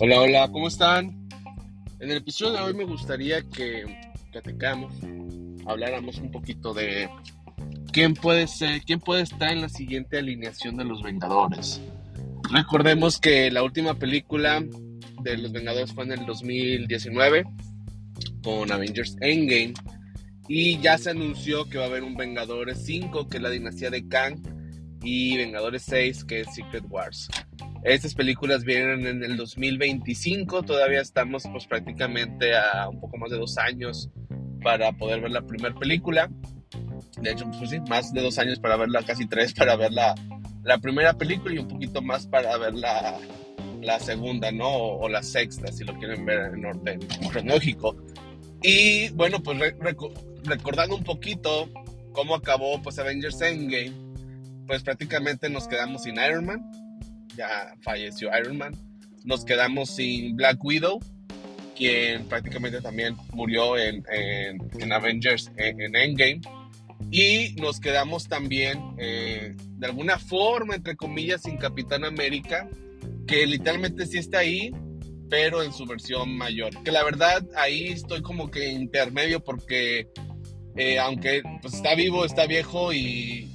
Hola, hola, ¿cómo están? En el episodio de hoy me gustaría que platicamos, habláramos un poquito de quién puede ser, quién puede estar en la siguiente alineación de los Vengadores. Recordemos que la última película de los Vengadores fue en el 2019 con Avengers Endgame y ya se anunció que va a haber un Vengadores 5 que es la dinastía de Kang y Vengadores 6 que es Secret Wars. Estas películas vienen en el 2025, todavía estamos pues prácticamente a un poco más de dos años para poder ver la primera película. De hecho, pues más de dos años para verla, casi tres para ver la, la primera película y un poquito más para ver la, la segunda, ¿no? O, la sexta, si lo quieren ver en orden cronológico. Y bueno, pues recordando un poquito cómo acabó pues Avengers Endgame, pues prácticamente nos quedamos sin Iron Man ya falleció Iron Man. Nos quedamos sin Black Widow, quien prácticamente también murió en, en, Avengers en, Endgame. Y nos quedamos también, eh, de alguna forma, entre comillas, sin Capitán América, que literalmente sí está ahí, pero en su versión mayor. Que la verdad ahí estoy como que intermedio porque eh, aunque pues, está vivo, está viejo y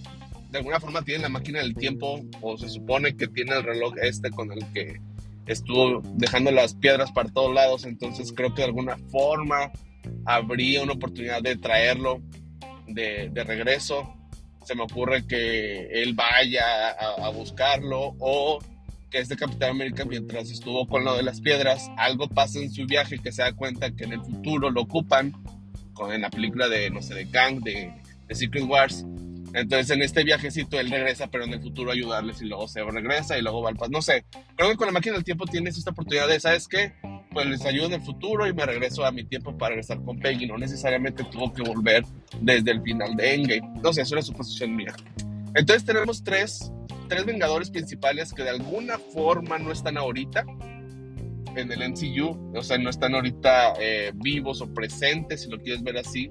de alguna forma tiene la máquina del tiempo o se supone que tiene el reloj este con el que estuvo dejando las piedras para todos lados, entonces creo que de alguna forma habría una oportunidad de traerlo de, regreso. Se me ocurre que él vaya a, buscarlo o que este Capitán América mientras estuvo con lo de las piedras, algo pasa en su viaje que se da cuenta que en el futuro lo ocupan, con, en la película de, no sé, de Kang, de, de Secret Wars, entonces en este viajecito él regresa, pero en el futuro ayudarles y luego se regresa y luego va al pasado. No sé, creo que con la máquina del tiempo tienes esta oportunidad de, ¿sabes qué? Pues les ayudo en el futuro y me regreso a mi tiempo para regresar con Peggy. No necesariamente tuvo que volver desde el final de Endgame. No sé, es una suposición mía. Entonces tenemos tres, tres Vengadores principales que de alguna forma no están ahorita en el MCU. O sea, no están ahorita eh, vivos o presentes, si lo quieres ver así.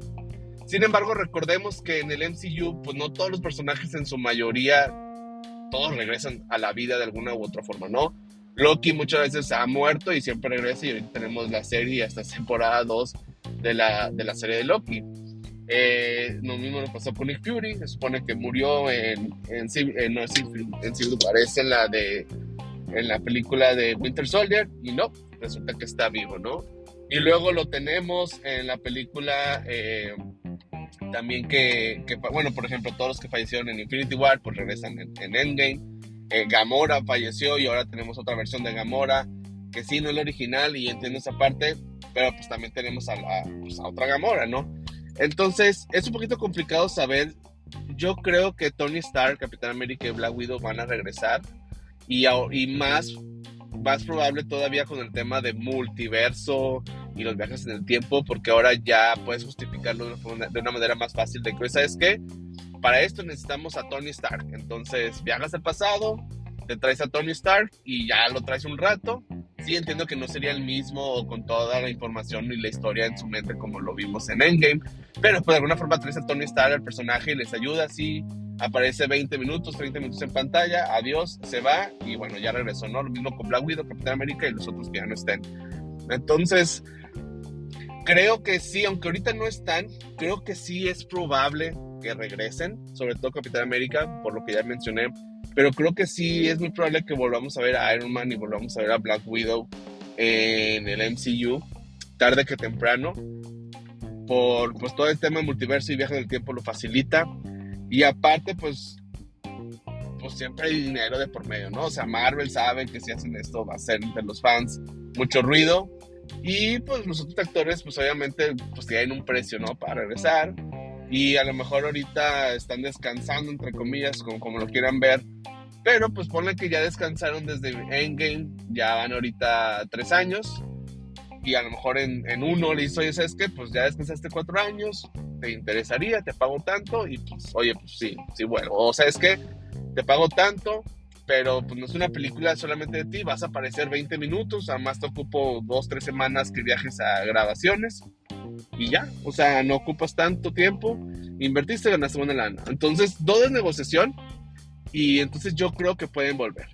Sin embargo, recordemos que en el MCU, pues no todos los personajes en su mayoría, todos regresan a la vida de alguna u otra forma, ¿no? Loki muchas veces ha muerto y siempre regresa y ahorita tenemos la serie hasta temporada 2 de la, de la serie de Loki. Eh, lo mismo nos pasó con Nick Fury, se supone que murió en, en, en, no, en Civil War, en la, de, en la película de Winter Soldier y no, resulta que está vivo, ¿no? Y luego lo tenemos en la película eh, también que, bueno, por ejemplo, todos los que fallecieron en Infinity War, pues regresan en, Endgame. Eh, Gamora falleció y ahora tenemos otra versión de Gamora, que sí, no es la original y entiendo esa parte, pero pues también tenemos a, pues, otra Gamora, ¿no? Entonces, es un poquito complicado saber. Yo creo que Tony Stark, Capitán América y Black Widow van a regresar. Y, y más, más probable todavía con el tema de multiverso y los viajes en el tiempo, porque ahora ya puedes justificarlo de una, manera más fácil de que, ¿sabes qué? Para esto necesitamos a Tony Stark. Entonces viajas al pasado, te traes a Tony Stark y ya lo traes un rato. Sí, entiendo que no sería el mismo con toda la información y la historia en su mente como lo vimos en Endgame, pero pues de alguna forma traes a Tony Stark, el personaje, y les ayuda así. Aparece 20 minutos, 30 minutos en pantalla, adiós, se va y bueno, ya regresó, ¿no? Lo mismo con Black Widow, Capitán América y los otros que ya no estén. Entonces, creo que sí, aunque ahorita no están, creo que sí es probable que regresen, sobre todo Capitán América, por lo que ya mencioné, pero creo que sí es muy probable que volvamos a ver a Iron Man y volvamos a ver a Black Widow en el MCU, tarde que temprano, por pues todo el tema de multiverso y viaje del tiempo lo facilita, y aparte pues pues siempre hay dinero de por medio, ¿no? O sea, Marvel sabe que si hacen esto va a ser entre los fans mucho ruido, y pues los otros actores, pues obviamente, pues tienen un precio, ¿no? Para regresar. Y a lo mejor ahorita están descansando, entre comillas, como, como lo quieran ver. Pero pues ponle que ya descansaron desde Endgame, ya van ahorita tres años. Y a lo mejor en, en uno le hizo, oye, ¿sabes qué? Pues ya descansaste cuatro años, ¿te interesaría? ¿Te pago tanto? Y pues, oye, pues sí, sí, bueno. O ¿sabes qué? Te pago tanto, pero pues no es una película solamente de ti, vas a aparecer 20 minutos, además te ocupo dos, tres semanas que viajes a grabaciones y ya, o sea, no ocupas tanto tiempo, invertiste, ganaste buena lana. Entonces, todo es negociación y entonces yo creo que pueden volver.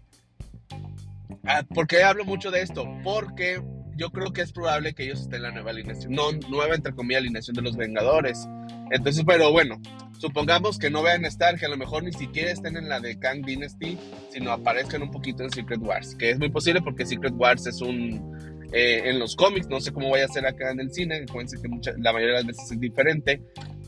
Ah, ¿Por qué hablo mucho de esto? Porque yo creo que es probable que ellos estén en la nueva alineación, no nueva entre comillas alineación de los Vengadores. Entonces, pero bueno, supongamos que no vean estar, que a lo mejor ni siquiera estén en la de Kang Dynasty, sino aparezcan un poquito en Secret Wars, que es muy posible porque Secret Wars es un... Eh, en los cómics, no sé cómo vaya a ser acá en el cine, acuérdense que la mayoría de las veces es diferente,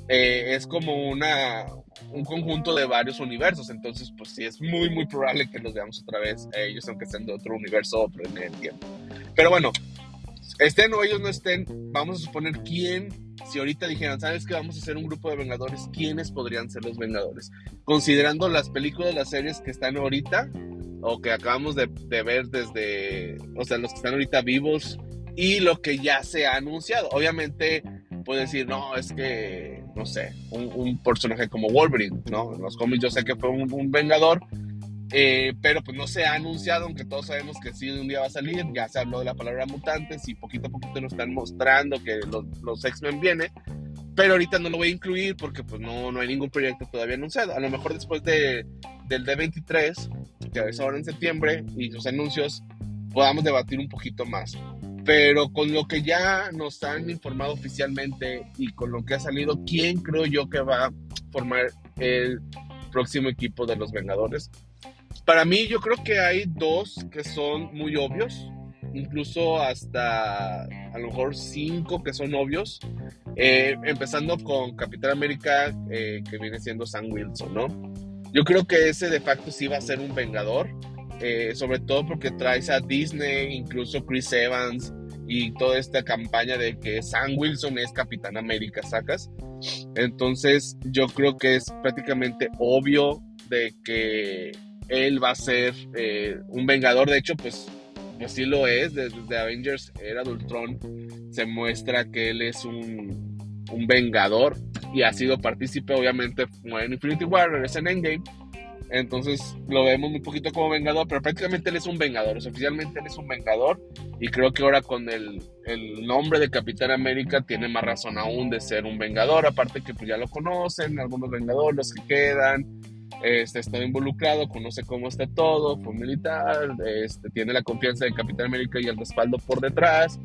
eh, es como una, un conjunto de varios universos, entonces pues sí es muy muy probable que los veamos otra vez, ellos aunque estén de otro universo, otro en el tiempo. Pero bueno, estén o ellos no estén, vamos a suponer quién, si ahorita dijeran, ¿sabes que vamos a hacer un grupo de Vengadores? ¿Quiénes podrían ser los Vengadores? Considerando las películas, las series que están ahorita, o que acabamos de, ver desde, o sea, los que están ahorita vivos, y lo que ya se ha anunciado. Obviamente, puede decir, no, es que, no sé, un, personaje como Wolverine, ¿no? En los cómics yo sé que fue un Vengador, eh, pero pues no se ha anunciado, aunque todos sabemos que sí un día va a salir. Ya se habló de la palabra mutantes y poquito a poquito nos están mostrando que los, los X-Men vienen. Pero ahorita no lo voy a incluir porque pues no, no hay ningún proyecto todavía anunciado. A lo mejor después de, del D23, que es ahora en septiembre, y sus anuncios, podamos debatir un poquito más. Pero con lo que ya nos han informado oficialmente y con lo que ha salido, ¿quién creo yo que va a formar el próximo equipo de los Vengadores? Para mí yo creo que hay dos que son muy obvios, incluso hasta a lo mejor cinco que son obvios, eh, empezando con Capitán América, eh, que viene siendo Sam Wilson, ¿no? Yo creo que ese de facto sí va a ser un vengador, eh, sobre todo porque traes a Disney, incluso Chris Evans y toda esta campaña de que Sam Wilson es Capitán América, sacas. Entonces yo creo que es prácticamente obvio de que él va a ser eh, un vengador. De hecho, pues así lo es. Desde, Avengers Era de se muestra que él es un, vengador y ha sido partícipe, obviamente, en Infinity War, es en Endgame. Entonces lo vemos un poquito como vengador, pero prácticamente él es un vengador. oficialmente él es un vengador. Y creo que ahora con el, el, nombre de Capitán América tiene más razón aún de ser un vengador. Aparte que pues ya lo conocen, algunos vengadores los que quedan este, está involucrado, conoce cómo está todo, fue militar, este, tiene la confianza de Capitán América y el respaldo por detrás.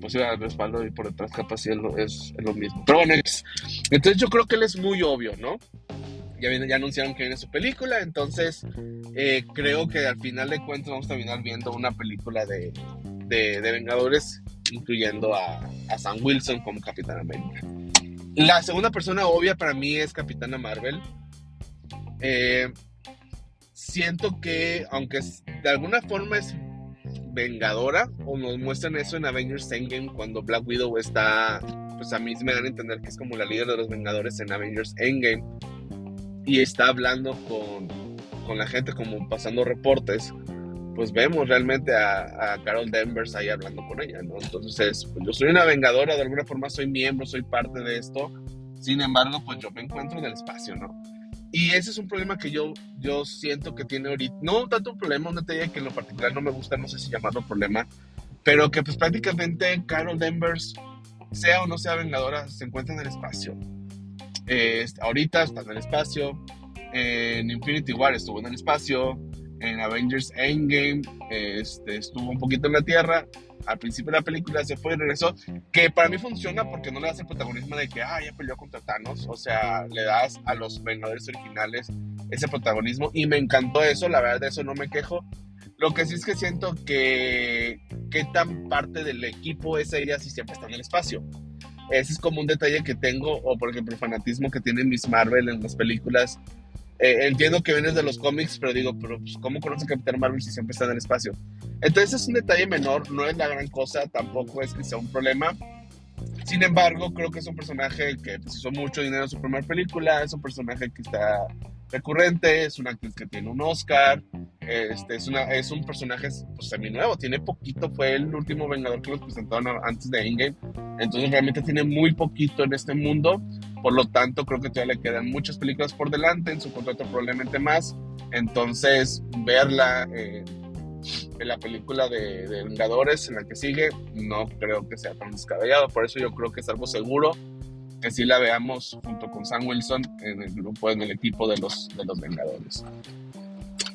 Pues el respaldo y por detrás capaz es, es, lo mismo. Pero bueno, entonces yo creo que él es muy obvio, ¿no? Ya, viene, ya anunciaron que viene su película, entonces eh, creo que al final de cuentas vamos a terminar viendo una película de, de, de Vengadores, incluyendo a, a Sam Wilson como Capitán América. La segunda persona obvia para mí es Capitana Marvel. Eh, siento que, aunque de alguna forma es vengadora, o nos muestran eso en Avengers Endgame cuando Black Widow está, pues a mí me dan a entender que es como la líder de los Vengadores en Avengers Endgame, y está hablando con, con la gente, como pasando reportes, pues vemos realmente a, a, Carol Danvers ahí hablando con ella, ¿no? Entonces, pues yo soy una vengadora, de alguna forma soy miembro, soy parte de esto, sin embargo, pues yo me encuentro en el espacio, ¿no? Y ese es un problema que yo, yo siento que tiene ahorita. No tanto un problema, una teoría que en lo particular no me gusta, no sé si llamarlo problema, pero que pues prácticamente Carol Danvers, sea o no sea vengadora, se encuentra en el espacio. ahorita está en el espacio. En Infinity War estuvo en el espacio. En Avengers Endgame este, estuvo un poquito en la Tierra al principio de la película se fue y regresó, que para mí funciona porque no le das el protagonismo de que, ah, ya peleó contra Thanos, o sea, le das a los Vengadores originales ese protagonismo y me encantó eso, la verdad de eso no me quejo. Lo que sí es que siento que qué tan parte del equipo es ella si siempre está en el espacio. Ese es como un detalle que tengo, o por ejemplo el fanatismo que tiene Miss Marvel en las películas eh, entiendo que vienes de los cómics, pero digo, pero pues, ¿cómo conoce a Capitán Marvel si siempre está en el espacio? Entonces es un detalle menor, no es la gran cosa, tampoco es que sea un problema. Sin embargo, creo que es un personaje que pues, hizo mucho dinero en su primera película, es un personaje que está recurrente, es una actriz que tiene un Oscar, este, es, una, es un personaje pues, semi-nuevo, tiene poquito, fue el último Vengador que nos presentaron antes de Endgame, entonces realmente tiene muy poquito en este mundo, por lo tanto creo que todavía le quedan muchas películas por delante, en su contrato probablemente más, entonces verla eh, en la película de, de Vengadores, en la que sigue, no creo que sea tan descabellado, por eso yo creo que es algo seguro que sí la veamos junto con Sam Wilson en el grupo, en el equipo de los, de los Vengadores.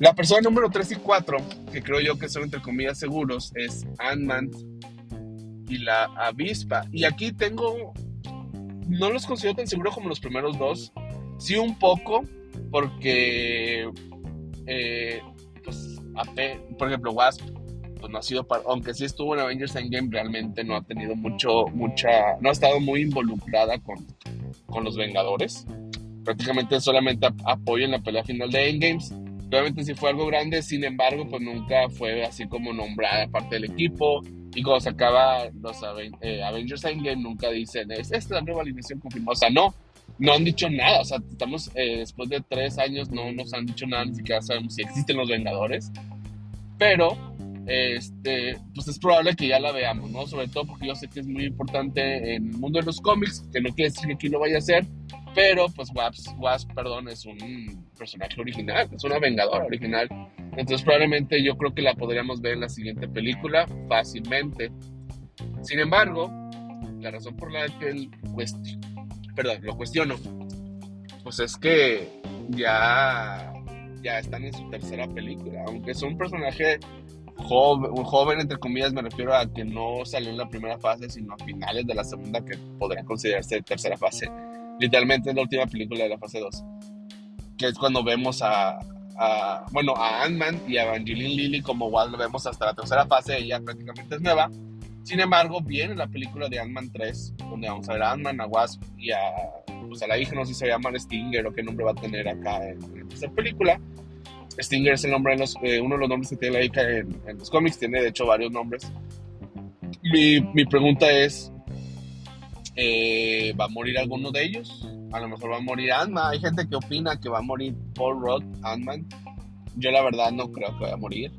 La persona número 3 y 4, que creo yo que son entre comillas seguros, es Ant-Man y la avispa. Y aquí tengo, no los considero tan seguros como los primeros dos. Sí un poco, porque, eh, pues, por ejemplo, Wasp, pues no ha sido, para, aunque sí estuvo en Avengers Endgame, realmente no ha tenido mucho, mucha, no ha estado muy involucrada con, con los Vengadores. Prácticamente solamente apoyo en la pelea final de Endgames. Obviamente sí fue algo grande, sin embargo, pues nunca fue así como nombrada parte del equipo y cuando se acaba los eh, Avengers Endgame, nunca dicen, esta es la nueva alineación confirmada. O sea, no, no han dicho nada. O sea, estamos eh, después de tres años, no nos han dicho nada, ni siquiera sabemos si existen los Vengadores. Pero, este, pues es probable que ya la veamos, ¿no? Sobre todo porque yo sé que es muy importante en el mundo de los cómics, que no quiere decir que aquí lo vaya a hacer, pero pues Wasp, Wasp, perdón, es un personaje original, es una vengadora original. Entonces probablemente yo creo que la podríamos ver en la siguiente película fácilmente. Sin embargo, la razón por la que él perdón, lo cuestiono, pues es que ya, ya están en su tercera película, aunque es un personaje joven, joven, entre comillas, me refiero a que no salió en la primera fase, sino a finales de la segunda, que podría considerarse tercera fase. Literalmente es la última película de la fase 2, que es cuando vemos a, bueno, a Ant-Man y a Evangeline Lilly como igual lo vemos hasta la tercera fase, ella prácticamente es nueva. Sin embargo, viene la película de Ant-Man 3, donde vamos a ver a Ant-Man, a Wasp y a, pues a la hija, no sé si se llama Stinger o qué nombre va a tener acá en, esta película. Stinger es el nombre de los, eh, uno de los nombres que tiene la hija en, los cómics, tiene de hecho varios nombres. Mi, mi pregunta es, eh, ¿va a morir alguno de ellos? A lo mejor va a morir Ant-Man. Hay gente que opina que va a morir Paul Rudd, Ant-Man. Yo la verdad no creo que vaya a morir.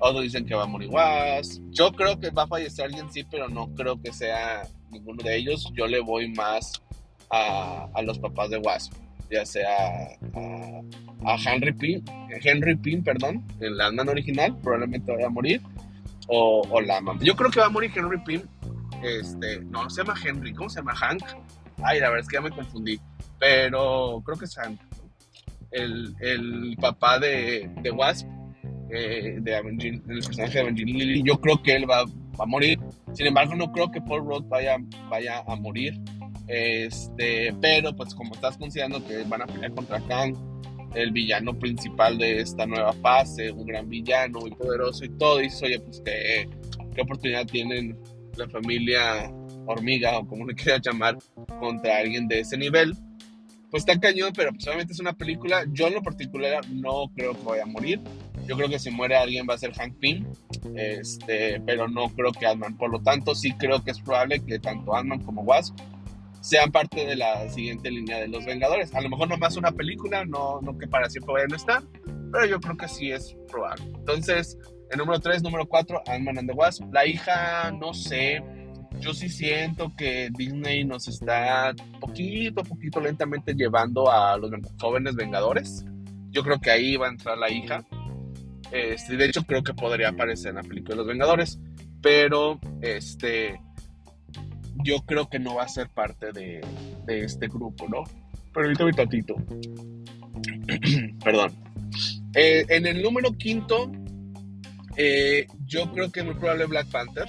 Otros dicen que va a morir Was. Yo creo que va a fallecer alguien, sí, pero no creo que sea ninguno de ellos. Yo le voy más a, a los papás de Wasp, ya sea a, Henry Pym, Henry Pym, perdón, el Ant-Man original, probablemente vaya a morir. O, la mamá. Yo creo que va a morir Henry Pym. Este, no, se llama Henry, ¿cómo se llama? Hank. Ay, la verdad es que ya me confundí. Pero creo que es Hank. El, el papá de, de Wasp eh, de el personaje de Evangeline Lilly. Yo creo que él va, a morir. Sin embargo, no creo que Paul Rudd vaya, vaya a morir. Este, pero pues como estás considerando que van a pelear contra Kang, el villano principal de esta nueva fase, un gran villano muy poderoso y todo, dices, oye, pues qué, qué oportunidad tienen la familia hormiga o como le quieras llamar contra alguien de ese nivel. Pues está cañón, pero pues obviamente es una película. Yo en lo particular no creo que vaya a morir. Yo creo que si muere alguien va a ser Hank Pym, este, pero no creo que Ant-Man. Por lo tanto, sí creo que es probable que tanto Ant-Man como Wasp sean parte de la siguiente línea de los Vengadores. A lo mejor no más una película, no, no que para siempre vayan a estar, pero yo creo que sí es probable. Entonces, el número 3, número 4, Ant-Man and the Wasp. La hija, no sé, yo sí siento que Disney nos está poquito a poquito lentamente llevando a los jóvenes Vengadores. Yo creo que ahí va a entrar la hija. Este, de hecho, creo que podría aparecer en la película de los Vengadores. Pero este. Yo creo que no va a ser parte de, este grupo, ¿no? Permítame un tantito. Perdón. Eh, en el número quinto, eh, yo creo que es muy probable Black Panther.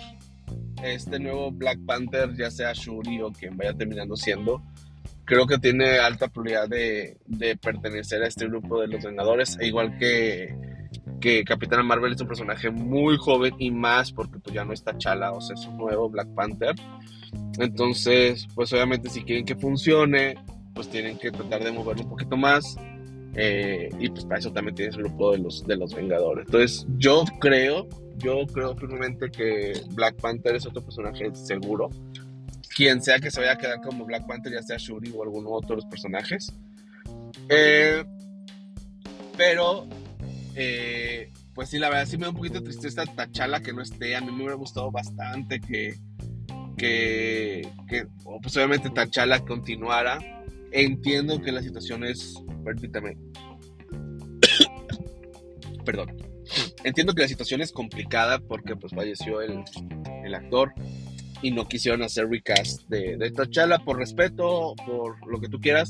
Este nuevo Black Panther, ya sea Shuri o quien vaya terminando siendo, creo que tiene alta probabilidad de, de pertenecer a este grupo de los Vengadores, e igual que que Capitana Marvel es un personaje muy joven y más porque pues ya no está Chala, o sea, es un nuevo Black Panther. Entonces, pues obviamente si quieren que funcione, pues tienen que tratar de moverlo un poquito más. Eh, y pues para eso también tienes el grupo de los, de los Vengadores. Entonces, yo creo, yo creo firmemente que Black Panther es otro personaje seguro. Quien sea que se vaya a quedar como Black Panther, ya sea Shuri o alguno otro de los personajes. Eh, pero eh, pues sí, la verdad sí me da un poquito de tristeza Tachala que no esté. A mí me hubiera gustado bastante que, que, que pues obviamente Tachala continuara. Entiendo que la situación es, permítame, perdón, entiendo que la situación es complicada porque pues falleció el, el actor y no quisieron hacer recast de, de T'Challa por respeto, por lo que tú quieras,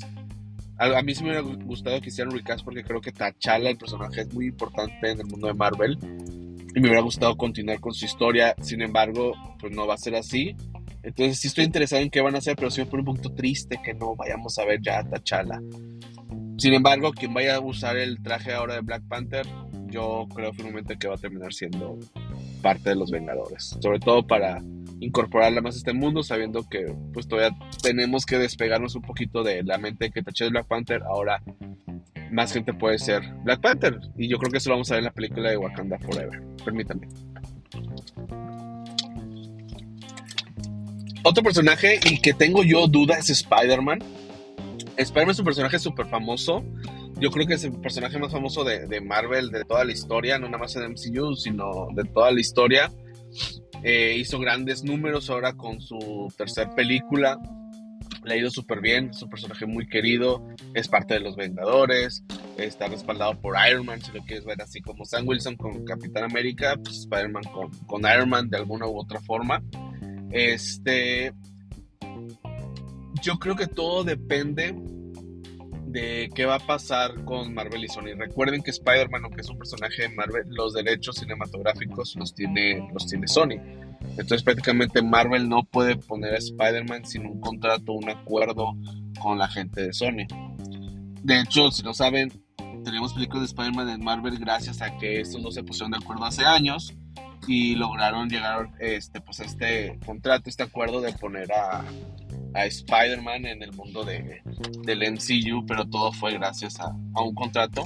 A, mí sí me hubiera gustado que hicieran recast porque creo que T'Challa, el personaje, es muy importante en el mundo de Marvel. Y me hubiera gustado continuar con su historia. Sin embargo, pues no va a ser así. Entonces sí estoy interesado en qué van a hacer, pero sí me pone un punto triste que no vayamos a ver ya a T'Challa. Sin embargo, quien vaya a usar el traje ahora de Black Panther, yo creo firmemente que va a terminar siendo parte de los Vengadores. Sobre todo para incorporarla más a este mundo, sabiendo que pues todavía tenemos que despegarnos un poquito de la mente que taché de Black Panther. Ahora más gente puede ser Black Panther. Y yo creo que eso lo vamos a ver en la película de Wakanda Forever. Permítanme. Otro personaje y que tengo yo duda es Spider-Man. Spider-Man es un personaje súper famoso. Yo creo que es el personaje más famoso de, de, Marvel de toda la historia, no nada más en MCU, sino de toda la historia. Eh, hizo grandes números ahora con su tercer película. Le ha ido súper bien, es un personaje muy querido, es parte de los Vengadores, está respaldado por Iron Man, si lo quieres ver así como Sam Wilson con Capitán América, pues Spider-Man con, con Iron Man de alguna u otra forma. Este, yo creo que todo depende de qué va a pasar con Marvel y Sony. Recuerden que Spider-Man, aunque es un personaje de Marvel, los derechos cinematográficos los tiene, los tiene Sony. Entonces prácticamente Marvel no puede poner a Spider-Man sin un contrato, un acuerdo con la gente de Sony. De hecho, si no saben, tenemos películas de Spider-Man en Marvel gracias a que estos no se pusieron de acuerdo hace años y lograron llegar este, pues, a este contrato, este acuerdo de poner a, a Spider-Man en el mundo de, del MCU, pero todo fue gracias a, un contrato.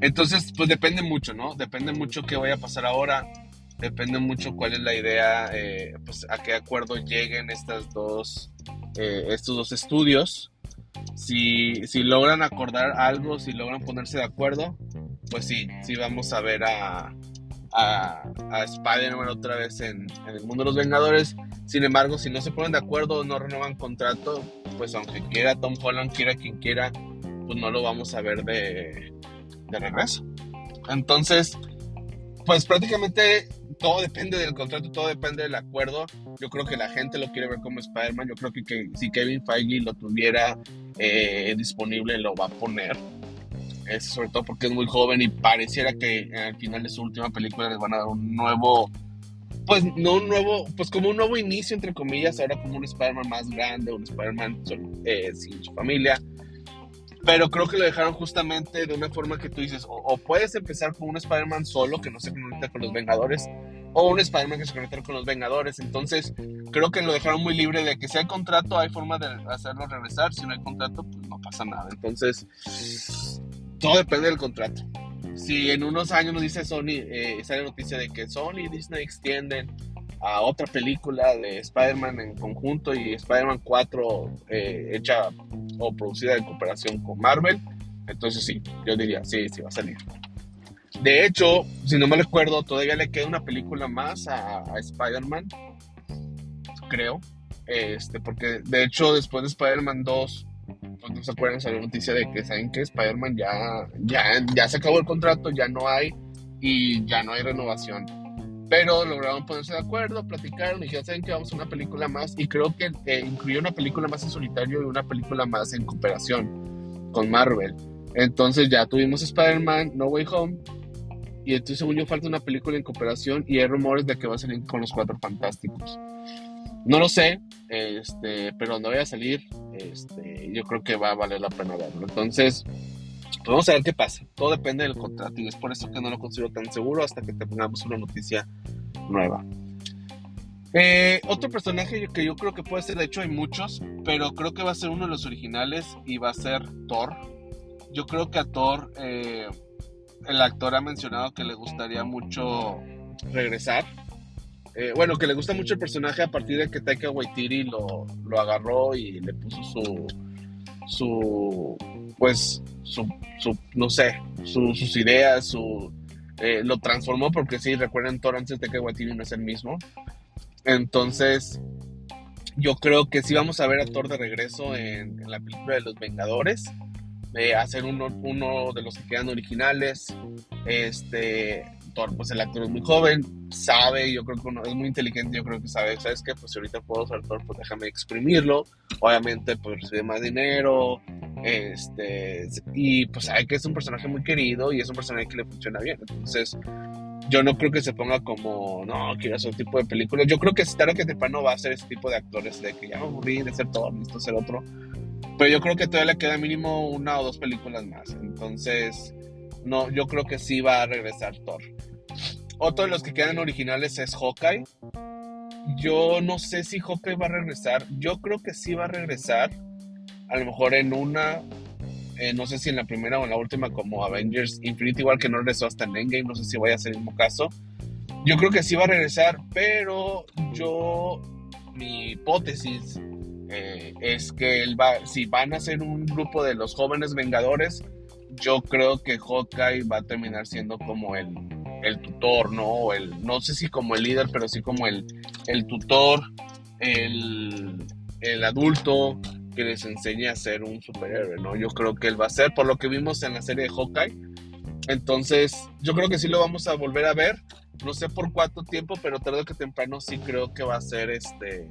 Entonces, pues depende mucho, ¿no? Depende mucho qué vaya a pasar ahora, depende mucho cuál es la idea, eh, pues a qué acuerdo lleguen estas dos, eh, estos dos estudios. Si, si logran acordar algo, si logran ponerse de acuerdo, pues sí, sí vamos a ver a, a, a Spider-Man otra vez en, el mundo de los Vengadores. Sin embargo, si no se ponen de acuerdo no renuevan contrato, pues aunque quiera Tom Holland, quiera quien quiera, pues no lo vamos a ver de, de regreso. Entonces, pues prácticamente todo depende del contrato, todo depende del acuerdo. Yo creo que la gente lo quiere ver como Spider-Man. Yo creo que, que, si Kevin Feige lo tuviera eh, disponible, lo va a poner. Es sobre todo porque es muy joven y pareciera que al final de su última película les van a dar un nuevo pues no un nuevo, pues como un nuevo inicio, entre comillas, ahora como un Spider-Man más grande, un Spider-Man eh, sin su familia. Pero creo que lo dejaron justamente de una forma que tú dices, o, puedes empezar con un Spider-Man solo que no se conecta con los Vengadores, o un Spider-Man que se conecta con los Vengadores. Entonces, creo que lo dejaron muy libre de que si hay contrato, hay forma de hacerlo regresar. Si no hay contrato, pues no pasa nada. Entonces, todo depende del contrato si en unos años nos dice Sony, eh, sale noticia de que Sony y Disney extienden a otra película de Spider-Man en conjunto y Spider-Man 4 eh, hecha o producida en cooperación con Marvel, entonces sí, yo diría, sí, sí va a salir. De hecho, si no me recuerdo, todavía le queda una película más a, a Spider-Man, creo, este, porque de hecho después de Spider-Man 2 no se acuerdan, salió noticia de que saben que Spider-Man ya, ya, ya se acabó el contrato, ya no hay y ya no hay renovación. Pero lograron ponerse de acuerdo, platicaron y dijeron, saben que vamos a una película más y creo que eh, incluyó una película más en solitario y una película más en cooperación con Marvel. Entonces ya tuvimos Spider-Man, No Way Home y entonces según yo falta una película en cooperación y hay rumores de que va a salir con los Cuatro Fantásticos. No lo sé, este, pero donde vaya a salir, este, yo creo que va a valer la pena verlo. Entonces, pues vamos a ver qué pasa. Todo depende del contrato y es por eso que no lo considero tan seguro hasta que tengamos una noticia nueva. Eh, otro personaje que yo creo que puede ser, de hecho hay muchos, pero creo que va a ser uno de los originales y va a ser Thor. Yo creo que a Thor, eh, el actor ha mencionado que le gustaría mucho regresar eh, bueno, que le gusta mucho el personaje a partir de que Taika Waititi lo, lo agarró y le puso su, su pues, su, su no sé, sus ideas, su, eh, lo transformó porque sí, recuerden, Thor antes de que Waititi no es el mismo. Entonces, yo creo que sí vamos a ver a Thor de regreso en, en la película de los Vengadores. Eh, hacer uno, uno de los que quedan originales. Este, pues el actor es muy joven, sabe, yo creo que uno es muy inteligente, yo creo que sabe, ¿sabes qué? Pues si ahorita puedo ser Thor, pues déjame exprimirlo. Obviamente, pues recibe más dinero, Este, y pues sabe que es un personaje muy querido y es un personaje que le funciona bien. Entonces, yo no creo que se ponga como, no, quiero hacer un tipo de película. Yo creo que tarde que temprano va a ser ese tipo de actores de que ya me aburrí de ser todo, listo ser otro. Pero yo creo que todavía le queda mínimo una o dos películas más. Entonces, no, yo creo que sí va a regresar Thor. Otro de los que quedan originales es Hawkeye. Yo no sé si Hawkeye va a regresar. Yo creo que sí va a regresar. A lo mejor en una. Eh, no sé si en la primera o en la última, como Avengers Infinity, igual que no regresó hasta en Endgame. No sé si vaya a ser el mismo caso. Yo creo que sí va a regresar, pero yo. Mi hipótesis eh, es que va. Si van a ser un grupo de los jóvenes Vengadores, yo creo que Hawkeye va a terminar siendo como el el tutor, ¿no? el, no sé si como el líder, pero sí como el, el tutor, el, el adulto que les enseña a ser un superhéroe, ¿no? Yo creo que él va a ser, por lo que vimos en la serie de Hawkeye. Entonces, yo creo que sí lo vamos a volver a ver. No sé por cuánto tiempo, pero tarde que temprano sí creo que va a ser este.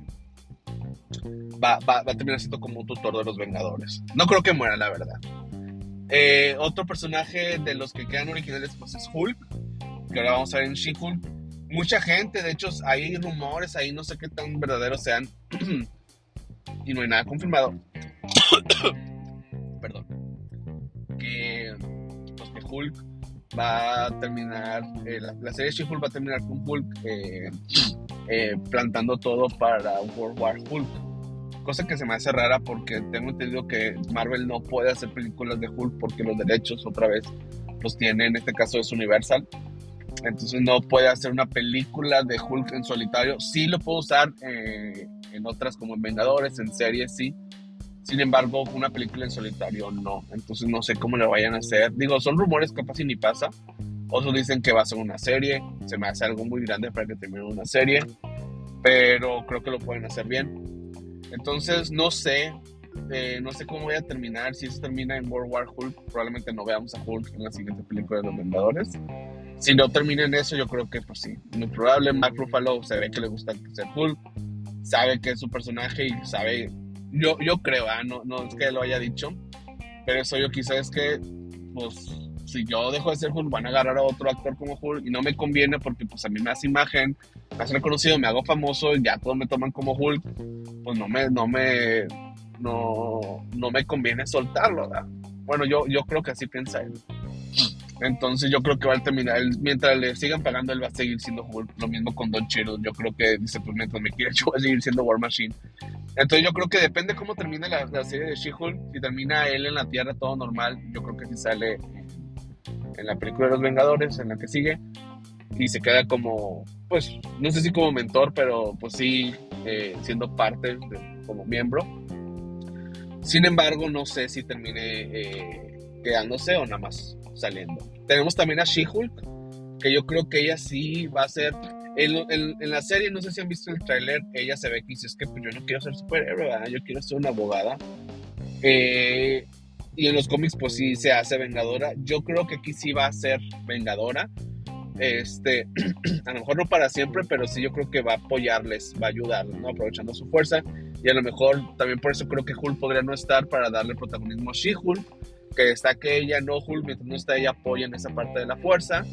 Va, va, va a terminar siendo como un tutor de los Vengadores. No creo que muera, la verdad. Eh, otro personaje de los que quedan originales pues es Hulk que ahora vamos a ver en She-Hulk. Mucha gente, de hecho, hay rumores ahí, no sé qué tan verdaderos sean, y no hay nada confirmado. Perdón. Que, pues, que Hulk va a terminar, eh, la, serie She-Hulk va a terminar con Hulk eh, plantando todo para World War Hulk. Cosa que se me hace rara porque tengo entendido que Marvel no puede hacer películas de Hulk porque los derechos otra vez los tiene, en este caso es Universal entonces no puede hacer una película de Hulk en solitario. Sí lo puedo usar eh, en otras como en Vengadores, en series, sí. Sin embargo, una película en solitario no. Entonces no sé cómo le vayan a hacer. Digo, son rumores capaz y ni pasa. Otros dicen que va a ser una serie. Se me hace algo muy grande para que termine una serie. Pero creo que lo pueden hacer bien. Entonces no sé. Eh, no sé cómo voy a terminar. Si eso termina en World War Hulk, probablemente no veamos a Hulk en la siguiente película de los Vengadores si no termina en eso, yo creo que pues sí, muy probable. Mark Ruffalo se ve que le gusta ser Hulk, sabe que es su personaje y sabe, yo, yo creo, ¿ah? no, no es que lo haya dicho, pero eso yo quizás es que, pues, si yo dejo de ser Hulk, van a agarrar a otro actor como Hulk y no me conviene porque pues a mí me hace imagen, me hace reconocido, me hago famoso y ya todos me toman como Hulk, pues no me, no me, no, no me conviene soltarlo, ¿verdad? Bueno, yo, yo creo que así piensa él. Entonces yo creo que va a terminar, mientras le sigan pagando, él va a seguir siendo Hulk. Lo mismo con Don Cheadle. Yo creo que dice, pues mientras me quiera, yo voy a seguir siendo War Machine. Entonces yo creo que depende cómo termine la, serie de She-Hulk. Si termina él en la Tierra todo normal, yo creo que si sale en la película de los Vengadores, en la que sigue, y se queda como, pues, no sé si como mentor, pero pues sí, eh, siendo parte, como miembro. Sin embargo, no sé si termine eh, quedándose o nada más saliendo. Tenemos también a She-Hulk, que yo creo que ella sí va a ser. En, la serie, no sé si han visto el tráiler, ella se ve que dice: Es que pues, yo no quiero ser superhéroe, yo quiero ser una abogada. Eh, y en los cómics, pues sí se hace vengadora. Yo creo que aquí sí va a ser vengadora. Este, a lo mejor no para siempre, pero sí yo creo que va a apoyarles, va a ayudarles, ¿no? Aprovechando su fuerza. Y a lo mejor también por eso creo que Hulk podría no estar para darle protagonismo a She-Hulk que que ella, no Hulk, mientras no está ella apoya en esa parte de la fuerza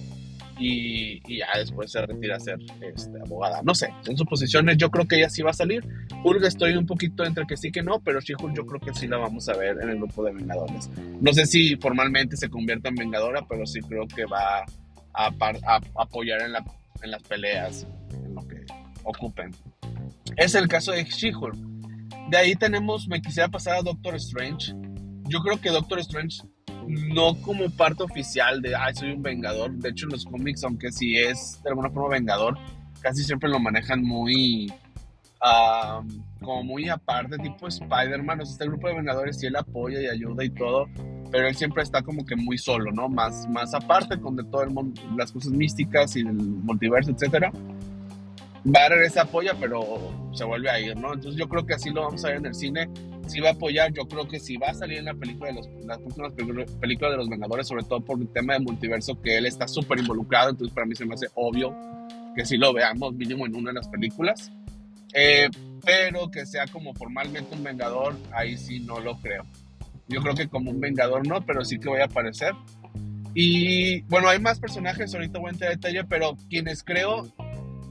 y, y ya después se retira a ser este, abogada. No sé, en sus posiciones yo creo que ella sí va a salir. Hulk estoy un poquito entre que sí que no, pero sí Hulk yo creo que sí la vamos a ver en el grupo de Vengadores. No sé si formalmente se convierta en Vengadora, pero sí creo que va a, a, apoyar en, la, en las peleas, en lo que ocupen. Es el caso de She-Hulk. De ahí tenemos, me quisiera pasar a Doctor Strange yo creo que Doctor Strange no como parte oficial de, ay, soy un vengador. De hecho, en los cómics, aunque sí es de alguna forma vengador, casi siempre lo manejan muy, como muy aparte, tipo Spider-Man. O sea, está el grupo de vengadores y él apoya y ayuda y todo, pero él siempre está como que muy solo, ¿no? Más, más aparte con de todo el mundo, las cosas místicas y el multiverso, etcétera va a regresar apoya, pero se vuelve a ir, ¿no? Entonces yo creo que así lo vamos a ver en el cine. Si va a apoyar, yo creo que si va a salir en la película de los, las próximas películas de los Vengadores, sobre todo por el tema de multiverso, que él está súper involucrado, entonces para mí se me hace obvio que si lo veamos mínimo en una de las películas. Eh, pero que sea como formalmente un Vengador, ahí sí no lo creo. Yo creo que como un Vengador no, pero sí que voy a aparecer. Y bueno, hay más personajes, ahorita voy a entrar en detalle, pero quienes creo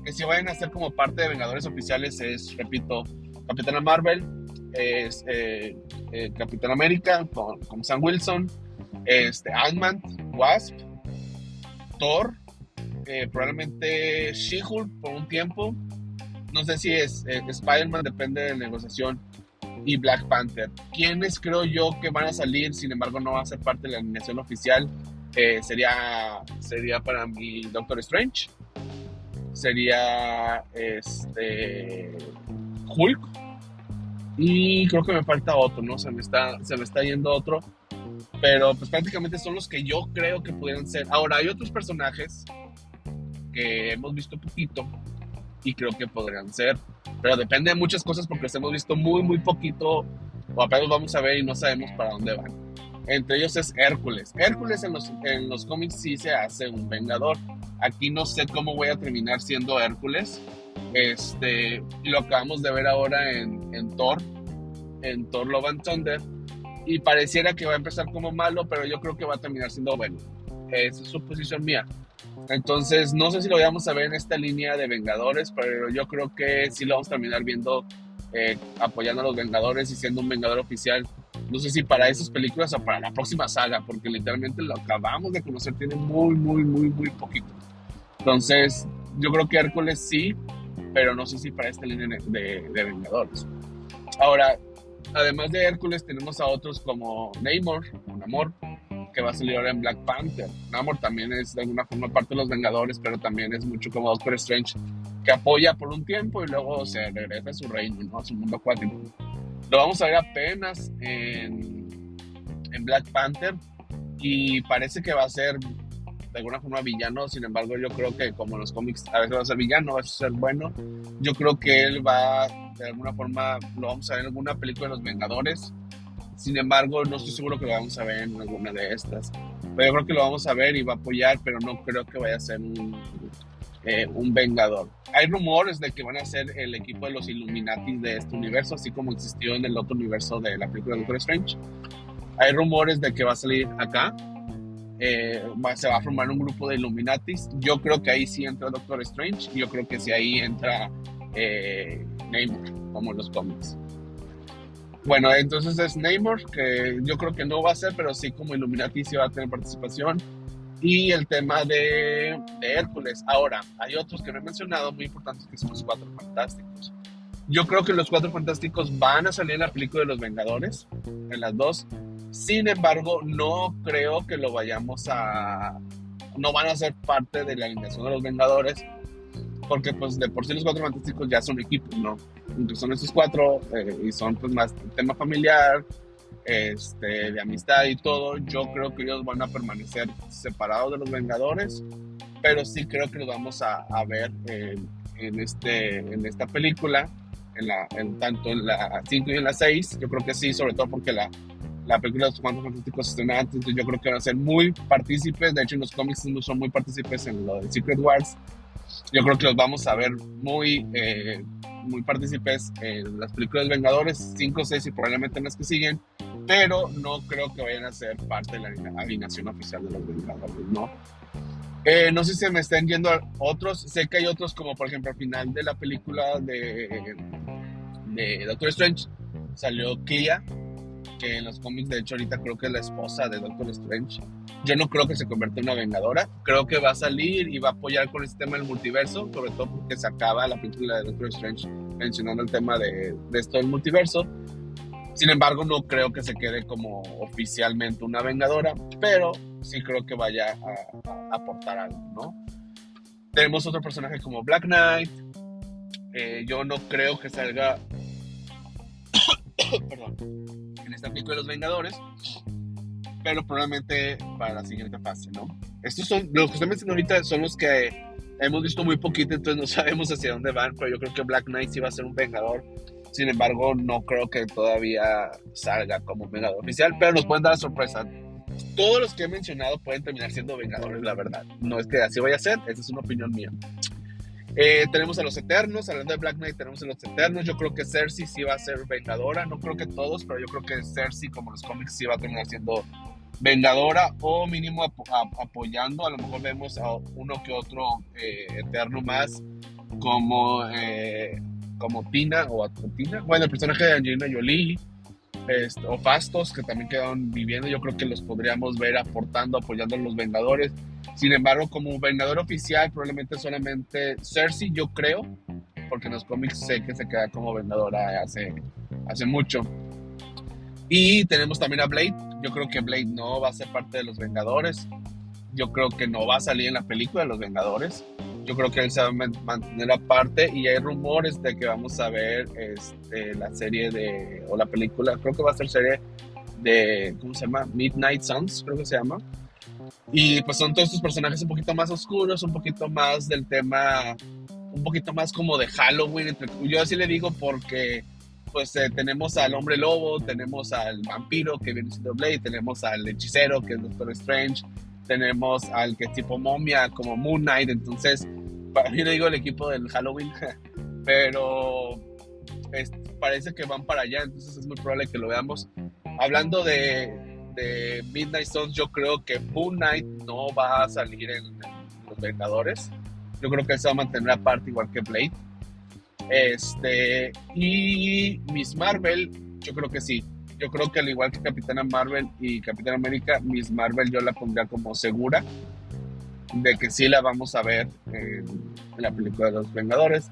que si vayan a ser como parte de Vengadores oficiales es, repito, Capitana Marvel, eh, eh, Capitán América con, Sam Wilson, este, Ant-Man, Wasp, Thor, eh, probablemente She-Hulk por un tiempo, no sé si es Spider-Man, depende de la negociación, y Black Panther. ¿Quiénes creo yo que van a salir? Sin embargo, no va a ser parte de la animación oficial. sería, sería para mí Doctor Strange. Sería este Hulk. Y creo que me falta otro, ¿no? Se me está, se me está yendo otro. Pero pues prácticamente son los que yo creo que pudieran ser. Ahora, hay otros personajes que hemos visto poquito y creo que podrían ser. Pero depende de muchas cosas porque los hemos visto muy, muy poquito o apenas vamos a ver y no sabemos para dónde van. Entre ellos es Hércules. Hércules en los, en los cómics sí se hace un vengador. Aquí no sé cómo voy a terminar siendo Hércules. Este, lo acabamos de ver ahora en, en Thor, en Thor Love and Thunder. Y pareciera que va a empezar como malo, pero yo creo que va a terminar siendo bueno. Es su posición mía. Entonces, no sé si lo vamos a ver en esta línea de Vengadores, pero yo creo que sí lo vamos a terminar viendo eh, apoyando a los Vengadores y siendo un Vengador oficial. No sé si para esas películas o para la próxima saga, porque literalmente lo acabamos de conocer, tiene muy, muy, muy, muy poquito. Entonces, yo creo que Hércules sí, pero no sé si para esta línea de, de Vengadores. Ahora, además de Hércules, tenemos a otros como Namor, Namor, que va a salir ahora en Black Panther. Namor también es de alguna forma parte de los Vengadores, pero también es mucho como Doctor Strange, que apoya por un tiempo y luego se regresa a su reino, ¿no? a su mundo acuático. Lo vamos a ver apenas en, Black Panther y parece que va a ser de alguna forma villano, sin embargo yo creo que como los cómics a veces va a ser villano, va a ser bueno, yo creo que él va de alguna forma, lo vamos a ver en alguna película de los Vengadores, sin embargo, no estoy seguro que lo vamos a ver en alguna de estas. Pero yo creo que lo vamos a ver y va a apoyar, pero no creo que vaya a ser un, eh, un vengador. Hay rumores de que van a ser el equipo de los Illuminati de este universo, así como existió en el otro universo de la película Doctor Strange. Hay rumores de que va a salir acá. Eh, se va a formar un grupo de Illuminatis. Yo creo que ahí sí entra Doctor Strange. Yo creo que sí ahí entra eh, Namor, como en los cómics. Bueno, entonces es Namor, que yo creo que no va a ser, pero sí como Illuminati sí va a tener participación. Y el tema de, de Hércules. Ahora, hay otros que no he mencionado muy importantes que son los Cuatro Fantásticos. Yo creo que los Cuatro Fantásticos van a salir en la película de los Vengadores, en las dos. Sin embargo, no creo que lo vayamos a... No van a ser parte de la alineación de los Vengadores, porque pues de por sí los Cuatro Fantásticos ya son equipos, ¿no? son estos cuatro eh, y son pues más tema familiar, este, de amistad y todo, yo creo que ellos van a permanecer separados de los Vengadores, pero sí creo que los vamos a, ver en, este, en esta película, en la, en, tanto en la 5 y en la 6, yo creo que sí, sobre todo porque la, la película de los Cuatro Fantásticos estrenó antes, yo creo que van a ser muy partícipes, de hecho en los cómics no son muy partícipes en lo de Secret Wars, yo creo que los vamos a ver muy, eh, muy partícipes en las películas Vengadores 5, 6 y probablemente en las que siguen, pero no creo que vayan a ser parte de la alineación oficial de los Vengadores, ¿no? Eh, no sé si me están yendo otros, sé que hay otros como por ejemplo al final de la película de, de Doctor Strange salió Kia, que en los cómics de hecho ahorita creo que es la esposa de Doctor Strange. Yo no creo que se convierta en una vengadora, creo que va a salir y va a apoyar con este tema del multiverso, sobre todo porque se acaba la película de Doctor Strange mencionando el tema de, de esto del multiverso. Sin embargo, no creo que se quede como oficialmente una vengadora, pero sí creo que vaya a, aportar algo, ¿no? Tenemos otro personaje como Black Knight. Eh, yo no creo que salga. Perdón. En esta película de los Vengadores. Pero probablemente para la siguiente fase, ¿no? Estos son. Los que estoy mencionando ahorita son los que hemos visto muy poquito, entonces no sabemos hacia dónde van. Pero yo creo que Black Knight sí va a ser un Vengador sin embargo, no creo que todavía salga como Vengador oficial, pero nos pueden dar sorpresa. Todos los que he mencionado pueden terminar siendo Vengadores, la verdad. No es que así vaya a ser, esa es una opinión mía. Eh, tenemos a los Eternos, hablando de Black Knight, tenemos a los Eternos. Yo creo que Cersei sí va a ser vengadora. No creo que todos, pero yo creo que Cersei, como los cómics, sí va a terminar siendo vengadora o mínimo apoyando. A lo mejor vemos a uno que otro eh, Eterno más, como, eh, como Tina o Tina. Bueno, el personaje de Angelina Jolie. Este, o Fastos, que también quedaron viviendo, yo creo que los podríamos ver aportando, apoyando a los Vengadores. Sin embargo, como vengador oficial, probablemente solamente Cersei, yo creo, porque en los cómics sé que se queda como vengadora hace, hace mucho. Y tenemos también a Blade. Yo creo que Blade no va a ser parte de los Vengadores. Yo creo que no va a salir en la película de los Vengadores. Yo creo que él se va a mantener aparte y hay rumores de que vamos a ver este, la serie de, o la película, creo que va a ser serie de, ¿cómo se llama? Midnight Suns, creo que se llama y pues son todos estos personajes un poquito más oscuros, un poquito más del tema, un poquito más como de Halloween. Yo así le digo porque pues eh, tenemos al hombre lobo, tenemos al vampiro que viene siendo Blade, tenemos al hechicero que es Doctor Strange, tenemos al que es tipo momia como Moon Knight. Entonces, para mí le digo el equipo del Halloween, pero parece que van para allá, entonces es muy probable que lo veamos. Hablando de, Midnight Suns, yo creo que Moon Knight no va a salir en, Los Vengadores. Yo creo que se va a mantener aparte, igual que Blade. Este, y Miss Marvel, yo creo que sí. Yo creo que al igual que Capitana Marvel y Capitán América, Miss Marvel yo la pondría como segura de que sí la vamos a ver en, la película de los Vengadores.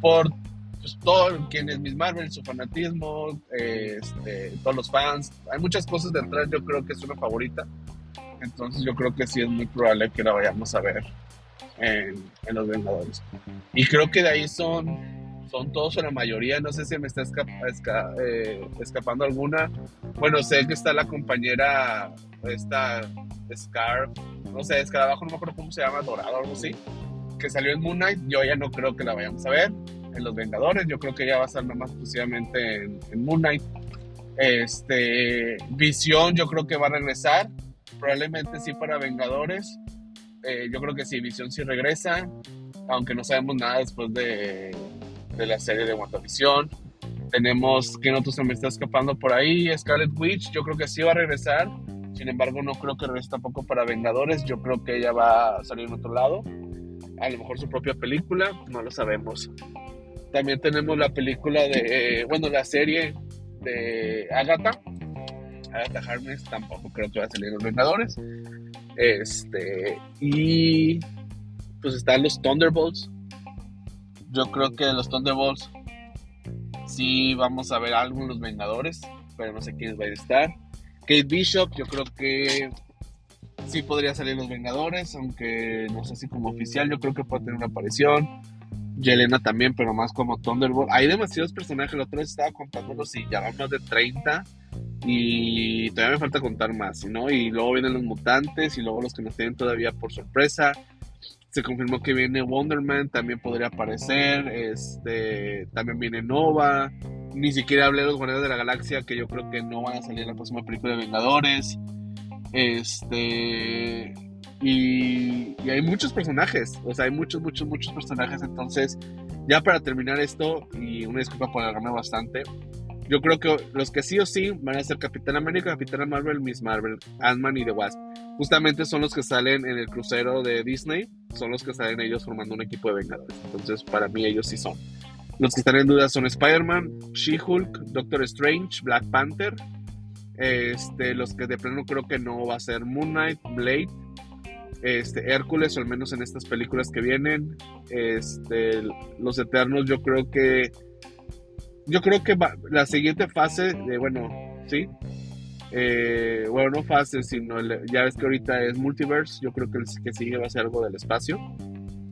Por pues, todo quien es Miss Marvel, su fanatismo, este, todos los fans. Hay muchas cosas detrás, yo creo que es una favorita. Entonces yo creo que sí es muy probable que la vayamos a ver en, Los Vengadores. Y creo que de ahí son, son todos o la mayoría. No sé si me está eh, escapando alguna. Bueno, sé que está la compañera, esta Scar, no sé, Escarabajo, no me acuerdo cómo se llama, Dorado o algo así, que salió en Moon Knight. Yo ya no creo que la vayamos a ver en Los Vengadores. Yo creo que ya va a estar más exclusivamente en, Moon Knight. Este, Visión, yo creo que va a regresar. Probablemente sí para Vengadores. Eh, yo creo que sí, Visión sí regresa. Aunque no sabemos nada después de, de la serie de WandaVision. Tenemos que no se me está escapando por ahí. Scarlet Witch, yo creo que sí va a regresar. Sin embargo, no creo que regrese tampoco para Vengadores. Yo creo que ella va a salir en otro lado. A lo mejor su propia película, no lo sabemos. También tenemos la película de, eh, bueno, la serie de Agatha. Agatha Harkness tampoco creo que va a salir en los Vengadores. Este, y pues están los Thunderbolts. Yo creo que los Thunderbolts sí vamos a ver algo en los Vengadores, pero no sé quiénes va a estar. Kate Bishop, yo creo que sí podría salir los Vengadores, aunque no sé si como oficial, yo creo que puede tener una aparición. Yelena también, pero más como Thunderbolt. Hay demasiados personajes. La otra vez estaba contándolos y ya van más de 30. Y todavía me falta contar más, ¿no? Y luego vienen los mutantes y luego los que nos tienen todavía por sorpresa. Se confirmó que viene Wonderman, también podría aparecer. Este, también viene Nova. Ni siquiera hablé de los Guardianes de la Galaxia, que yo creo que no van a salir en la próxima película de Vengadores. Este. Y, hay muchos personajes, o sea, hay muchos, muchos, muchos personajes. Entonces, ya para terminar esto, y una disculpa por alargarme bastante, yo creo que los que sí o sí van a ser Capitán América, Capitán Marvel, Miss Marvel, Ant-Man y The Wasp. Justamente son los que salen en el crucero de Disney, son los que salen ellos formando un equipo de Vengadores. Entonces, para mí, ellos sí son. Los que están en duda son Spider-Man, She-Hulk, Doctor Strange, Black Panther. Este, los que de plano creo que no va a ser Moon Knight, Blade, este, Hércules, o al menos en estas películas que vienen. Este, los Eternos, yo creo que. Yo creo que la siguiente fase de, bueno, sí. Eh, bueno, no fase, sino ya ves que ahorita es multiverse. Yo creo que el que sigue va a ser algo del espacio.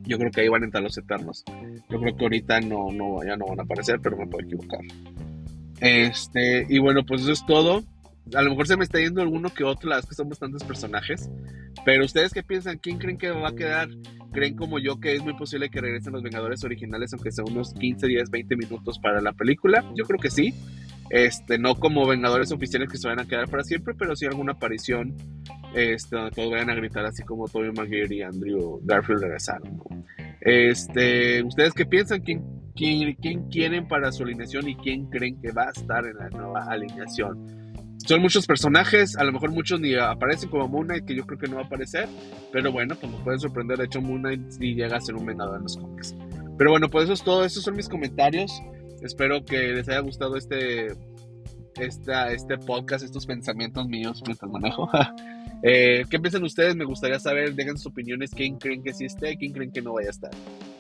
Yo creo que ahí van a entrar los Eternos. Yo creo que ahorita no, no, ya no van a aparecer, pero me puedo equivocar. Este, y bueno, pues eso es todo a lo mejor se me está yendo alguno que otro, la verdad es que son bastantes personajes. Pero ustedes qué piensan, ¿quién creen que va a quedar? ¿Creen como yo que es muy posible que regresen los Vengadores originales, aunque sea unos 15, 10, 20 minutos para la película? Yo creo que sí. Este, no como Vengadores oficiales que se van a quedar para siempre, pero sí alguna aparición este, donde todos vayan a gritar así como Tobey Maguire y Andrew Garfield regresaron. Este, ¿Ustedes qué piensan? ¿Quién, quién, quién quieren para su alineación y quién creen que va a estar en la nueva alineación? Son muchos personajes, a lo mejor muchos ni aparecen como Moon Knight, que yo creo que no va a aparecer, pero bueno, pues nos puede sorprender, de hecho Moon Knight si llega a ser un venado en los cómics. Pero bueno, pues eso es todo, esos son mis comentarios, espero que les haya gustado este, esta, este podcast, estos pensamientos míos mientras manejo. eh, ¿Qué piensan ustedes? Me gustaría saber, dejen sus opiniones, quién creen que sí esté, quién creen que no vaya a estar.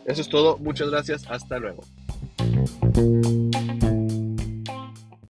Eso es todo, muchas gracias, hasta luego.